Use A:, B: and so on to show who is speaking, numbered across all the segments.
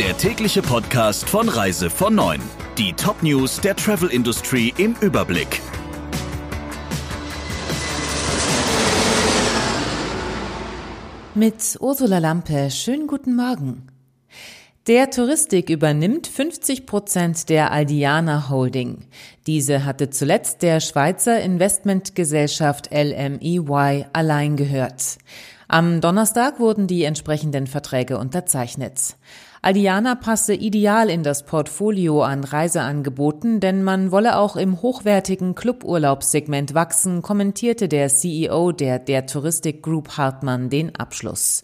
A: der tägliche Podcast von Reise von 9. Die Top-News der Travel Industry im Überblick.
B: Mit Ursula Lampe, schönen guten Morgen. Der Touristik übernimmt 50 Prozent der Aldiana Holding. Diese hatte zuletzt der Schweizer Investmentgesellschaft LMEY allein gehört. Am Donnerstag wurden die entsprechenden Verträge unterzeichnet. Aldiana passe ideal in das Portfolio an Reiseangeboten, denn man wolle auch im hochwertigen Cluburlaubssegment wachsen, kommentierte der CEO der der Touristik Group Hartmann den Abschluss.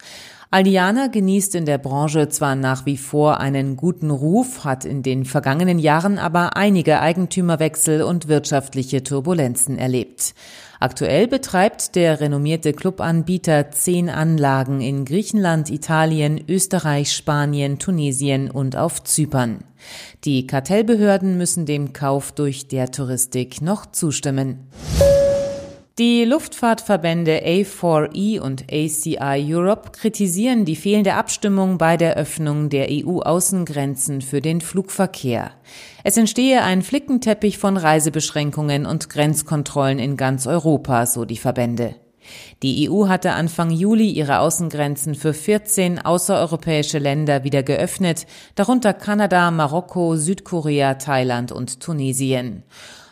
B: Aldiana genießt in der Branche zwar nach wie vor einen guten Ruf, hat in den vergangenen Jahren aber einige Eigentümerwechsel und wirtschaftliche Turbulenzen erlebt. Aktuell betreibt der renommierte Clubanbieter zehn Anlagen in Griechenland, Italien, Österreich, Spanien, Tunesien und auf Zypern. Die Kartellbehörden müssen dem Kauf durch der Touristik noch zustimmen. Die Luftfahrtverbände A4E und ACI Europe kritisieren die fehlende Abstimmung bei der Öffnung der EU-Außengrenzen für den Flugverkehr. Es entstehe ein Flickenteppich von Reisebeschränkungen und Grenzkontrollen in ganz Europa, so die Verbände. Die EU hatte Anfang Juli ihre Außengrenzen für 14 außereuropäische Länder wieder geöffnet, darunter Kanada, Marokko, Südkorea, Thailand und Tunesien.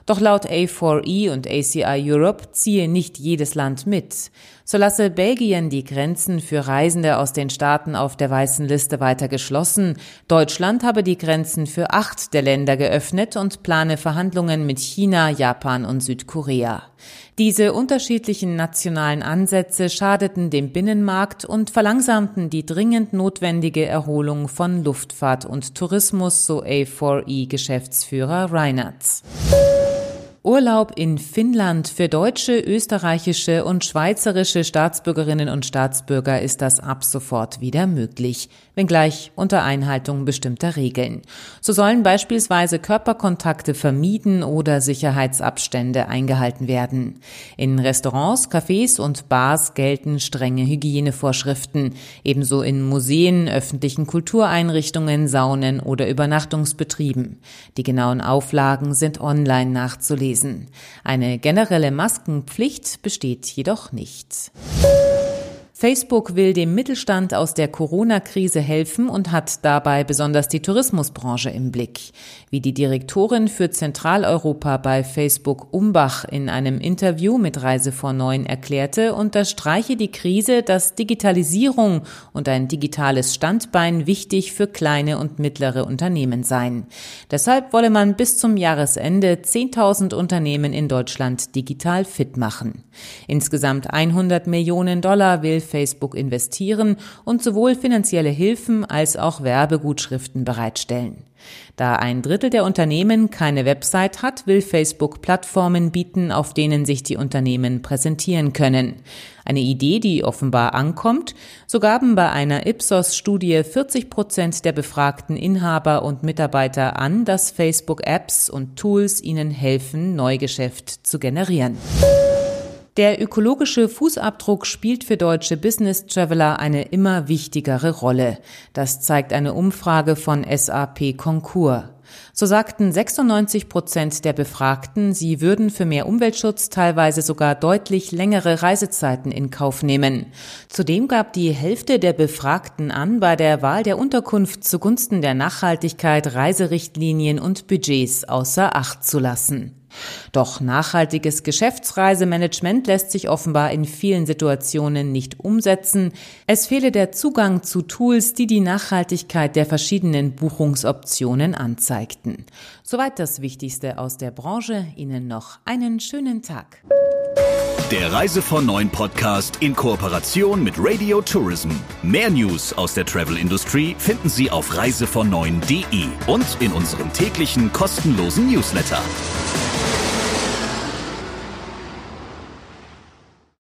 B: Doch laut A4E und ACI Europe ziehe nicht jedes Land mit. So lasse Belgien die Grenzen für Reisende aus den Staaten auf der weißen Liste weiter geschlossen. Deutschland habe die Grenzen für acht der Länder geöffnet und plane Verhandlungen mit China, Japan und Südkorea. Diese unterschiedlichen nationalen Ansätze schadeten dem Binnenmarkt und verlangsamten die dringend notwendige Erholung von Luftfahrt und Tourismus, so A4E-Geschäftsführer Reinhardt. Urlaub in Finnland für deutsche, österreichische und schweizerische Staatsbürgerinnen und Staatsbürger ist das ab sofort wieder möglich, wenngleich unter Einhaltung bestimmter Regeln. So sollen beispielsweise Körperkontakte vermieden oder Sicherheitsabstände eingehalten werden. In Restaurants, Cafés und Bars gelten strenge Hygienevorschriften, ebenso in Museen, öffentlichen Kultureinrichtungen, Saunen oder Übernachtungsbetrieben. Die genauen Auflagen sind online nachzulesen gewesen. Eine generelle Maskenpflicht besteht jedoch nicht. Facebook will dem Mittelstand aus der Corona-Krise helfen und hat dabei besonders die Tourismusbranche im Blick. Wie die Direktorin für Zentraleuropa bei Facebook Umbach in einem Interview mit Reise vor Neun erklärte, unterstreiche die Krise, dass Digitalisierung und ein digitales Standbein wichtig für kleine und mittlere Unternehmen seien. Deshalb wolle man bis zum Jahresende 10.000 Unternehmen in Deutschland digital fit machen. Insgesamt 100 Millionen Dollar will Facebook investieren und sowohl finanzielle Hilfen als auch Werbegutschriften bereitstellen. Da ein Drittel der Unternehmen keine Website hat, will Facebook Plattformen bieten, auf denen sich die Unternehmen präsentieren können. Eine Idee, die offenbar ankommt. So gaben bei einer Ipsos-Studie 40 Prozent der befragten Inhaber und Mitarbeiter an, dass Facebook-Apps und Tools ihnen helfen, Neugeschäft zu generieren. Der ökologische Fußabdruck spielt für deutsche Business Traveler eine immer wichtigere Rolle. Das zeigt eine Umfrage von SAP Concur. So sagten 96 Prozent der Befragten, sie würden für mehr Umweltschutz teilweise sogar deutlich längere Reisezeiten in Kauf nehmen. Zudem gab die Hälfte der Befragten an, bei der Wahl der Unterkunft zugunsten der Nachhaltigkeit Reiserichtlinien und Budgets außer Acht zu lassen. Doch nachhaltiges Geschäftsreisemanagement lässt sich offenbar in vielen Situationen nicht umsetzen. Es fehle der Zugang zu Tools, die die Nachhaltigkeit der verschiedenen Buchungsoptionen anzeigten. Soweit das Wichtigste aus der Branche. Ihnen noch einen schönen Tag.
A: Der Reise von Neuen Podcast in Kooperation mit Radio Tourism. Mehr News aus der Travel Industry finden Sie auf reisevon und in unserem täglichen kostenlosen Newsletter.